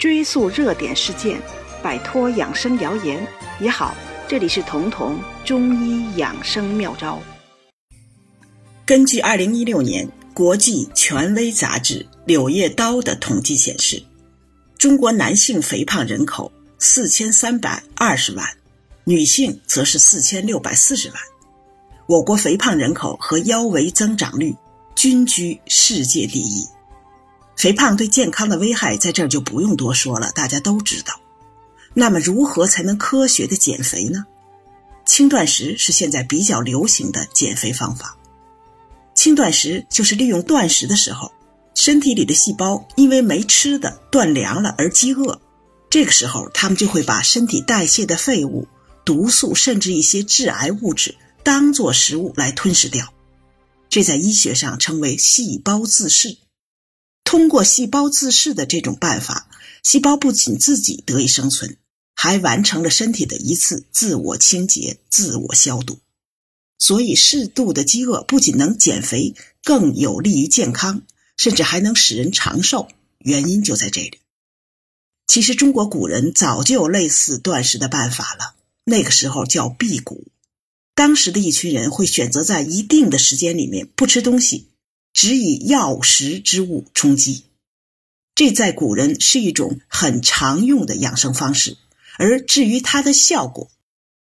追溯热点事件，摆脱养生谣言你好。这里是彤彤中医养生妙招。根据二零一六年国际权威杂志《柳叶刀》的统计显示，中国男性肥胖人口四千三百二十万，女性则是四千六百四十万。我国肥胖人口和腰围增长率均居世界第一。肥胖对健康的危害，在这儿就不用多说了，大家都知道。那么，如何才能科学的减肥呢？轻断食是现在比较流行的减肥方法。轻断食就是利用断食的时候，身体里的细胞因为没吃的断粮了而饥饿，这个时候他们就会把身体代谢的废物、毒素甚至一些致癌物质当做食物来吞噬掉。这在医学上称为细胞自噬。通过细胞自噬的这种办法，细胞不仅自己得以生存，还完成了身体的一次自我清洁、自我消毒。所以，适度的饥饿不仅能减肥，更有利于健康，甚至还能使人长寿。原因就在这里。其实，中国古人早就有类似断食的办法了，那个时候叫辟谷。当时的一群人会选择在一定的时间里面不吃东西。只以药食之物充饥，这在古人是一种很常用的养生方式。而至于它的效果，《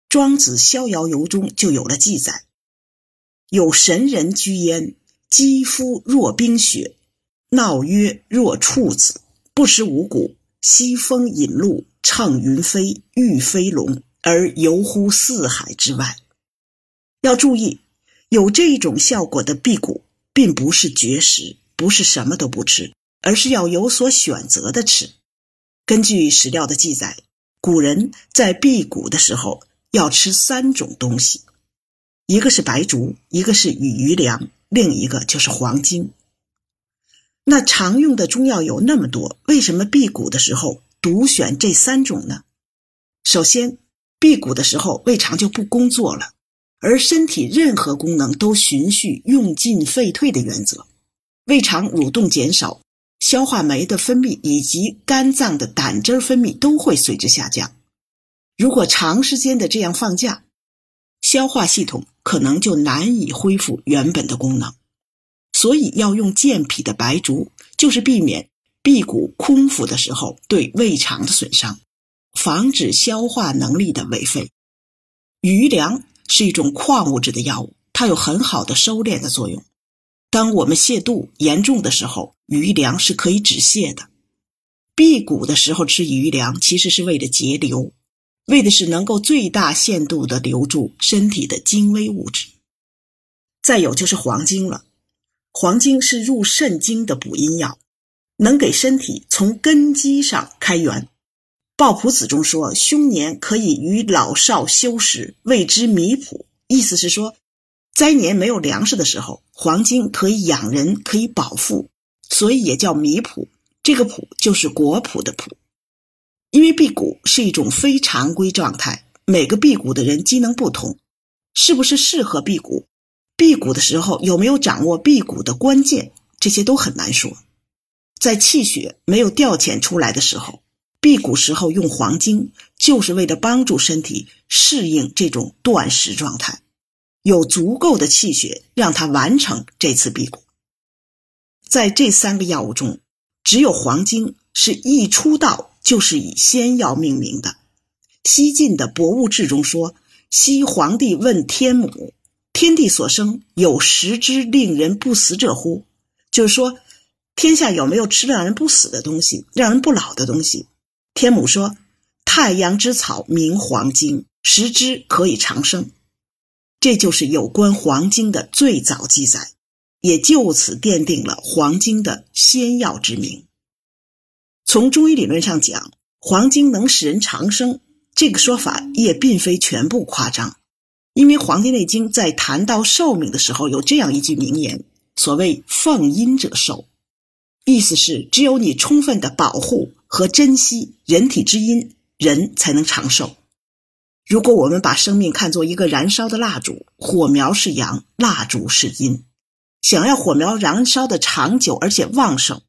庄子·逍遥游》中就有了记载：“有神人居焉，肌肤若冰雪，闹曰若处子，不食五谷，西风饮露，乘云飞，御飞龙，而游乎四海之外。”要注意，有这种效果的辟谷。并不是绝食，不是什么都不吃，而是要有所选择的吃。根据史料的记载，古人在辟谷的时候要吃三种东西，一个是白术，一个是羽余粮，另一个就是黄精。那常用的中药有那么多，为什么辟谷的时候独选这三种呢？首先，辟谷的时候胃肠就不工作了。而身体任何功能都循序用进废退的原则，胃肠蠕动减少，消化酶的分泌以及肝脏的胆汁分泌都会随之下降。如果长时间的这样放假，消化系统可能就难以恢复原本的功能。所以要用健脾的白术，就是避免辟谷空腹的时候对胃肠的损伤，防止消化能力的违废。余粮。是一种矿物质的药物，它有很好的收敛的作用。当我们泻肚严重的时候，余粮是可以止泻的。辟谷的时候吃余粮，其实是为了节流，为的是能够最大限度的留住身体的精微物质。再有就是黄精了，黄精是入肾经的补阴药，能给身体从根基上开源。《抱朴子》中说：“凶年可以与老少修食，谓之弥朴。”意思是说，灾年没有粮食的时候，黄金可以养人，可以保富，所以也叫弥朴。这个“朴”就是国朴的“朴”。因为辟谷是一种非常规状态，每个辟谷的人机能不同，是不是适合辟谷？辟谷的时候有没有掌握辟谷的关键？这些都很难说。在气血没有调遣出来的时候。辟谷时候用黄精，就是为了帮助身体适应这种断食状态，有足够的气血让它完成这次辟谷。在这三个药物中，只有黄精是一出道就是以仙药命名的。西晋的《博物志》中说：“西皇帝问天母，天地所生，有食之令人不死者乎？”就是说，天下有没有吃让人不死的东西，让人不老的东西？天母说：“太阳之草名黄精，食之可以长生。”这就是有关黄精的最早记载，也就此奠定了黄精的仙药之名。从中医理论上讲，黄精能使人长生，这个说法也并非全部夸张。因为《黄帝内经》在谈到寿命的时候，有这样一句名言：“所谓奉阴者寿”，意思是只有你充分的保护。和珍惜人体之阴，人才能长寿。如果我们把生命看作一个燃烧的蜡烛，火苗是阳，蜡烛是阴。想要火苗燃烧的长久而且旺盛，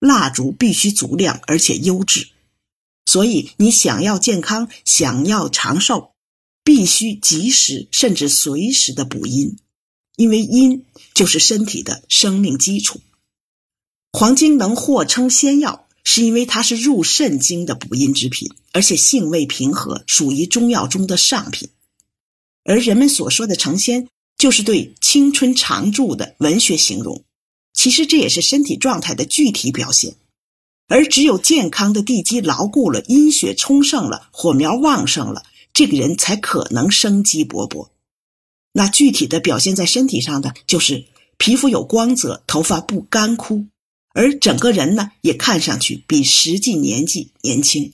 蜡烛必须足量而且优质。所以你想要健康，想要长寿，必须及时甚至随时的补阴，因为阴就是身体的生命基础。黄精能或称仙药，是因为它是入肾经的补阴之品，而且性味平和，属于中药中的上品。而人们所说的成仙，就是对青春常驻的文学形容，其实这也是身体状态的具体表现。而只有健康的地基牢固了，阴血充盛了，火苗旺盛了，这个人才可能生机勃勃。那具体的表现在身体上的，就是皮肤有光泽，头发不干枯，而整个人呢，也看上去比实际年纪年轻。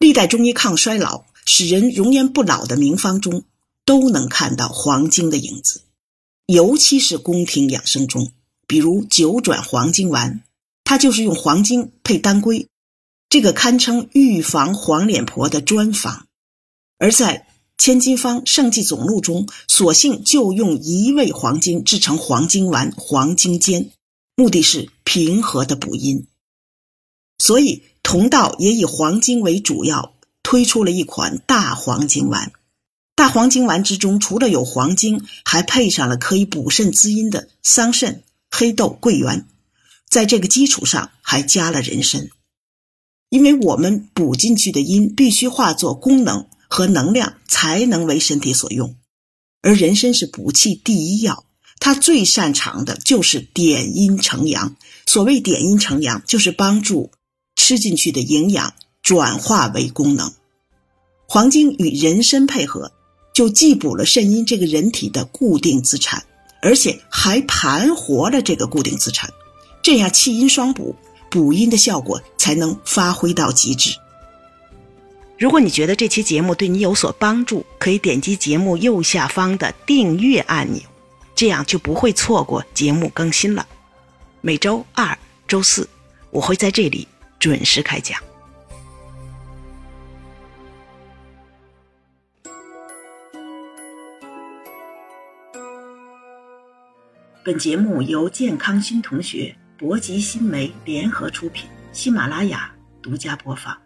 历代中医抗衰老、使人容颜不老的名方中，都能看到黄精的影子，尤其是宫廷养生中，比如九转黄精丸。它就是用黄精配当归，这个堪称预防黄脸婆的专方。而在《千金方圣剂总录》中，索性就用一味黄精制成黄精丸、黄精煎，目的是平和的补阴。所以同道也以黄精为主要，推出了一款大黄精丸。大黄精丸之中，除了有黄精，还配上了可以补肾滋阴的桑葚、黑豆、桂圆。在这个基础上还加了人参，因为我们补进去的阴必须化作功能和能量，才能为身体所用。而人参是补气第一药，他最擅长的就是点阴成阳。所谓点阴成阳，就是帮助吃进去的营养转化为功能。黄精与人参配合，就既补了肾阴这个人体的固定资产，而且还盘活了这个固定资产。这样气阴双补，补阴的效果才能发挥到极致。如果你觉得这期节目对你有所帮助，可以点击节目右下方的订阅按钮，这样就不会错过节目更新了。每周二、周四，我会在这里准时开讲。本节目由健康新同学。博吉新媒联合出品，喜马拉雅独家播放。